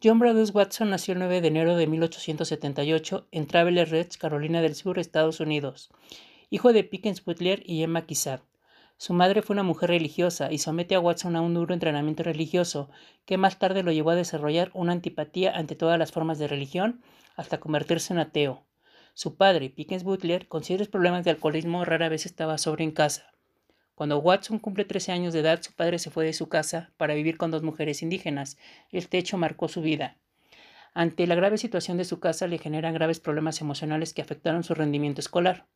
John Bradus Watson nació el 9 de enero de 1878 en Traveler Ridge, Carolina del Sur, Estados Unidos, hijo de Pickens Butler y Emma Kizad. Su madre fue una mujer religiosa y somete a Watson a un duro entrenamiento religioso, que más tarde lo llevó a desarrollar una antipatía ante todas las formas de religión hasta convertirse en ateo. Su padre, Pickens Butler, con serios problemas de alcoholismo, rara vez estaba sobre en casa. Cuando Watson cumple 13 años de edad, su padre se fue de su casa para vivir con dos mujeres indígenas. Este hecho marcó su vida. Ante la grave situación de su casa le generan graves problemas emocionales que afectaron su rendimiento escolar.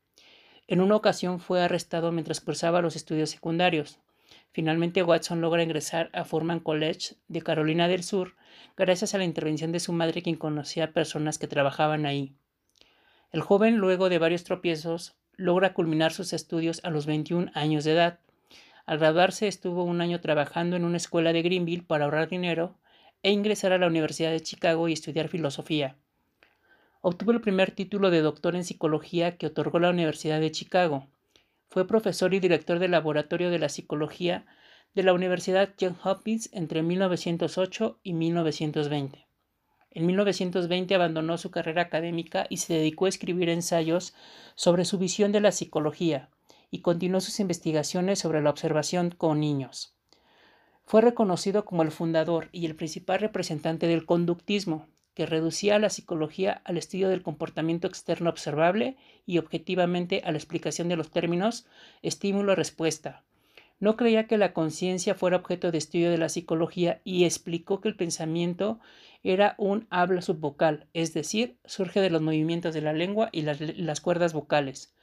En una ocasión fue arrestado mientras cursaba los estudios secundarios. Finalmente Watson logra ingresar a Furman College de Carolina del Sur gracias a la intervención de su madre quien conocía a personas que trabajaban ahí. El joven, luego de varios tropiezos, logra culminar sus estudios a los 21 años de edad. Al graduarse estuvo un año trabajando en una escuela de Greenville para ahorrar dinero e ingresar a la Universidad de Chicago y estudiar filosofía. Obtuvo el primer título de doctor en psicología que otorgó la Universidad de Chicago. Fue profesor y director del Laboratorio de la Psicología de la Universidad Johns Hopkins entre 1908 y 1920. En 1920 abandonó su carrera académica y se dedicó a escribir ensayos sobre su visión de la psicología y continuó sus investigaciones sobre la observación con niños. Fue reconocido como el fundador y el principal representante del conductismo, que reducía la psicología al estudio del comportamiento externo observable y objetivamente a la explicación de los términos estímulo-respuesta, no creía que la conciencia fuera objeto de estudio de la psicología y explicó que el pensamiento era un habla subvocal, es decir, surge de los movimientos de la lengua y las, cuerdas vocales.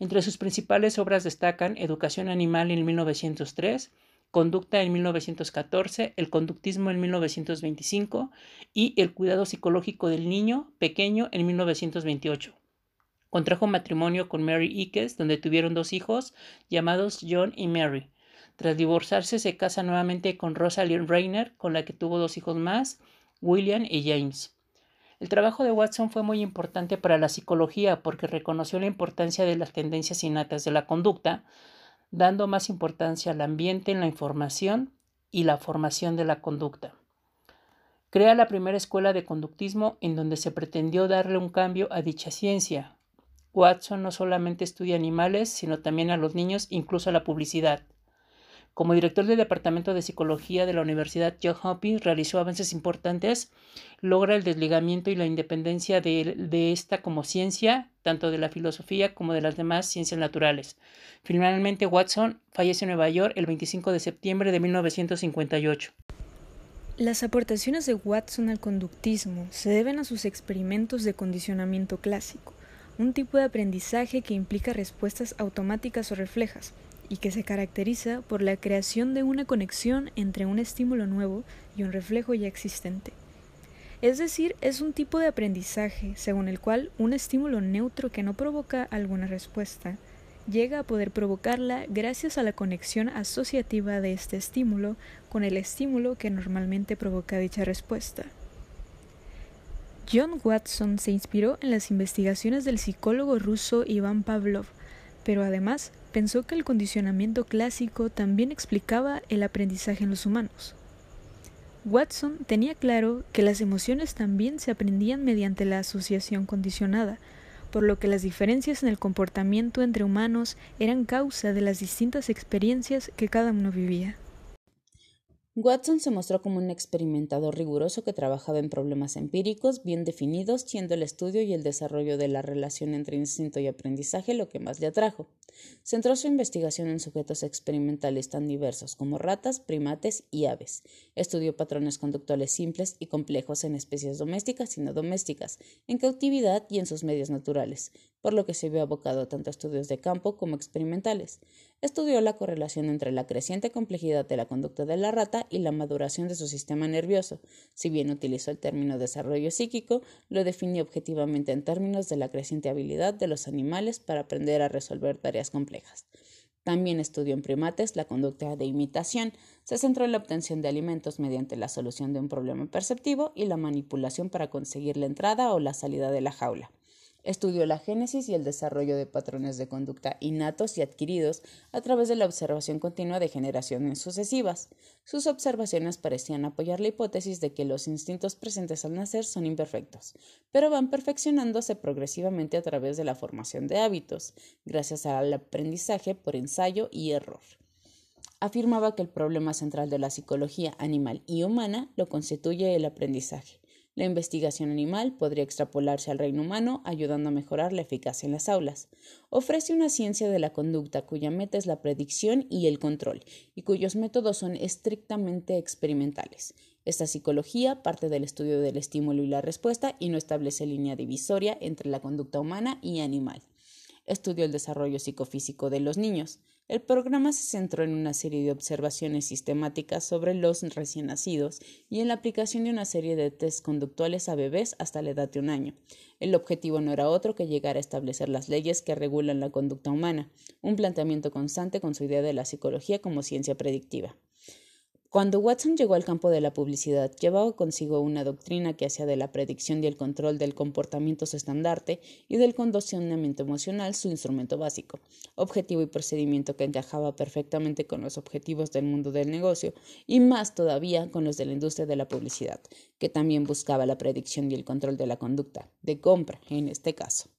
Entre sus principales obras destacan Educación Animal en 1903, Conducta en 1914, El conductismo en 1925 y El cuidado psicológico del niño pequeño en 1928. Contrajo matrimonio con Mary Ickes, donde tuvieron dos hijos llamados John y Mary. Tras divorciarse, se casa nuevamente con Rosalind Rayner, con la que tuvo dos hijos más, William y James. El trabajo de Watson fue muy importante para la psicología porque reconoció la importancia de las tendencias innatas de la conducta, dando más importancia al ambiente en la información y la formación de la conducta. Crea la primera escuela de conductismo en donde se pretendió darle un cambio a dicha ciencia, Watson no solamente estudia animales, sino también a los niños, incluso a la publicidad. Como director del Departamento de Psicología de la Universidad Johns Hopkins, realizó avances importantes, logra el desligamiento y la independencia de, de, esta como ciencia, tanto de la filosofía como de las demás ciencias naturales. Finalmente, Watson fallece en Nueva York el 25 de septiembre de 1958. Las aportaciones de Watson al conductismo se deben a sus experimentos de condicionamiento clásico un tipo de aprendizaje que implica respuestas automáticas o reflejas y que se caracteriza por la creación de una conexión entre un estímulo nuevo y un reflejo ya existente. Es decir, es un tipo de aprendizaje según el cual un estímulo neutro que no provoca alguna respuesta llega a poder provocarla gracias a la conexión asociativa de este estímulo con el estímulo que normalmente provoca dicha respuesta. John Watson se inspiró en las investigaciones del psicólogo ruso Iván Pavlov, pero además pensó que el condicionamiento clásico también explicaba el aprendizaje en los humanos. Watson tenía claro que las emociones también se aprendían mediante la asociación condicionada, por lo que las diferencias en el comportamiento entre humanos eran causa de las distintas experiencias que cada uno vivía. Watson se mostró como un experimentador riguroso que trabajaba en problemas empíricos bien definidos, siendo el estudio y el desarrollo de la relación entre instinto y aprendizaje lo que más le atrajo. Centró su investigación en sujetos experimentales tan diversos como ratas, primates y aves. Estudió patrones conductuales simples y complejos en especies domésticas y no domésticas, en cautividad y en sus medios naturales, por lo que se vio abocado tanto a estudios de campo como experimentales. Estudió la correlación entre la creciente complejidad de la conducta de la rata y la maduración de su sistema nervioso. Si bien utilizó el término desarrollo psíquico, lo definió objetivamente en términos de la creciente habilidad de los animales para aprender a resolver tareas complejas. También estudió en primates la conducta de imitación. Se centró en la obtención de alimentos mediante la solución de un problema perceptivo y la manipulación para conseguir la entrada o la salida de la jaula. Estudió la génesis y el desarrollo de patrones de conducta innatos y adquiridos a través de la observación continua de generaciones sucesivas. Sus observaciones parecían apoyar la hipótesis de que los instintos presentes al nacer son imperfectos, pero van perfeccionándose progresivamente a través de la formación de hábitos, gracias al aprendizaje por ensayo y error afirmaba que el problema central de la psicología animal y humana lo constituye el aprendizaje. La investigación animal podría extrapolarse al reino humano, ayudando a mejorar la eficacia en las aulas. Ofrece una ciencia de la conducta cuya meta es la predicción y el control, y cuyos métodos son estrictamente experimentales. Esta psicología parte del estudio del estímulo y la respuesta y no establece línea divisoria entre la conducta humana y animal estudió el desarrollo psicofísico de los niños. El programa se centró en una serie de observaciones sistemáticas sobre los recién nacidos y en la aplicación de una serie de test conductuales a bebés hasta la edad de un año. El objetivo no era otro que llegar a establecer las leyes que regulan la conducta humana, un planteamiento constante con su idea de la psicología como ciencia predictiva. Cuando Watson llegó al campo de la publicidad, llevaba consigo una doctrina que hacía de la predicción y el control del comportamiento su estandarte y del condicionamiento emocional su instrumento básico, objetivo y procedimiento que encajaba perfectamente con los objetivos del mundo del negocio y más todavía con los de la industria de la publicidad, que también buscaba la predicción y el control de la conducta, de compra en este caso.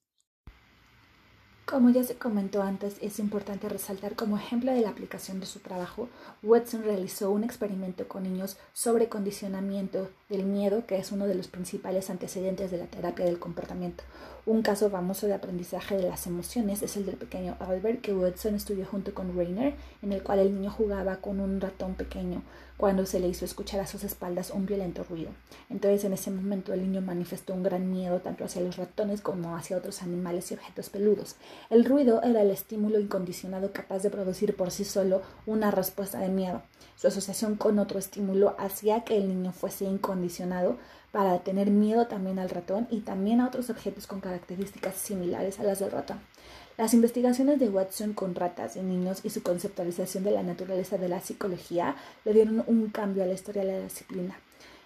Como ya se comentó antes, es importante resaltar como ejemplo de la aplicación de su trabajo, Watson realizó un experimento con niños sobre condicionamiento del miedo, que es uno de los principales antecedentes de la terapia del comportamiento. Un caso famoso de aprendizaje de las emociones es el del pequeño Albert que Watson estudió junto con Rainer, en el cual el niño jugaba con un ratón pequeño cuando se le hizo escuchar a sus espaldas un violento ruido. Entonces en ese momento el niño manifestó un gran miedo tanto hacia los ratones como hacia otros animales y objetos peludos. El ruido era el estímulo incondicionado capaz de producir por sí solo una respuesta de miedo. Su asociación con otro estímulo hacía que el niño fuese incondicionado para tener miedo también al ratón y también a otros objetos con características similares a las del ratón. Las investigaciones de Watson con ratas y niños y su conceptualización de la naturaleza de la psicología le dieron un cambio a la historia de la disciplina.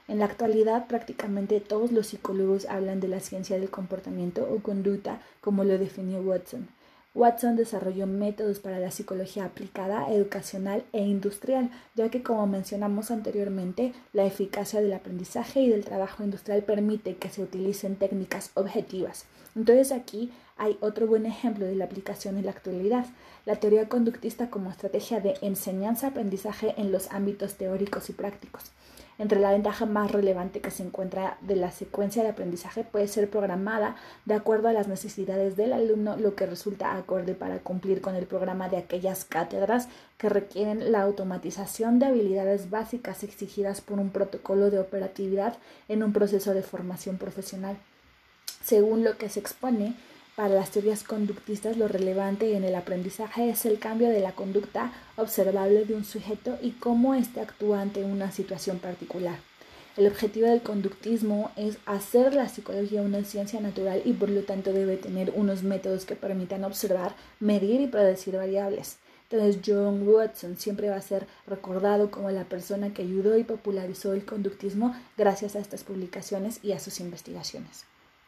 En la actualidad, prácticamente todos los psicólogos hablan de la ciencia del comportamiento o conducta, como lo definió Watson. Watson desarrolló métodos para la psicología aplicada, educacional e industrial, ya que como mencionamos anteriormente, la eficacia del aprendizaje y del trabajo industrial permite que se utilicen técnicas objetivas. Entonces aquí hay otro buen ejemplo de la aplicación en la actualidad, la teoría conductista como estrategia de enseñanza-aprendizaje en los ámbitos teóricos y prácticos. Entre la ventaja más relevante que se encuentra de la secuencia de aprendizaje puede ser programada de acuerdo a las necesidades del alumno, lo que resulta acorde para cumplir con el programa de aquellas cátedras que requieren la automatización de habilidades básicas exigidas por un protocolo de operatividad en un proceso de formación profesional. Según lo que se expone, para las teorías conductistas lo relevante en el aprendizaje es el cambio de la conducta observable de un sujeto y cómo éste actúa ante una situación particular. El objetivo del conductismo es hacer la psicología una ciencia natural y por lo tanto debe tener unos métodos que permitan observar, medir y predecir variables. Entonces John Watson siempre va a ser recordado como la persona que ayudó y popularizó el conductismo gracias a estas publicaciones y a sus investigaciones.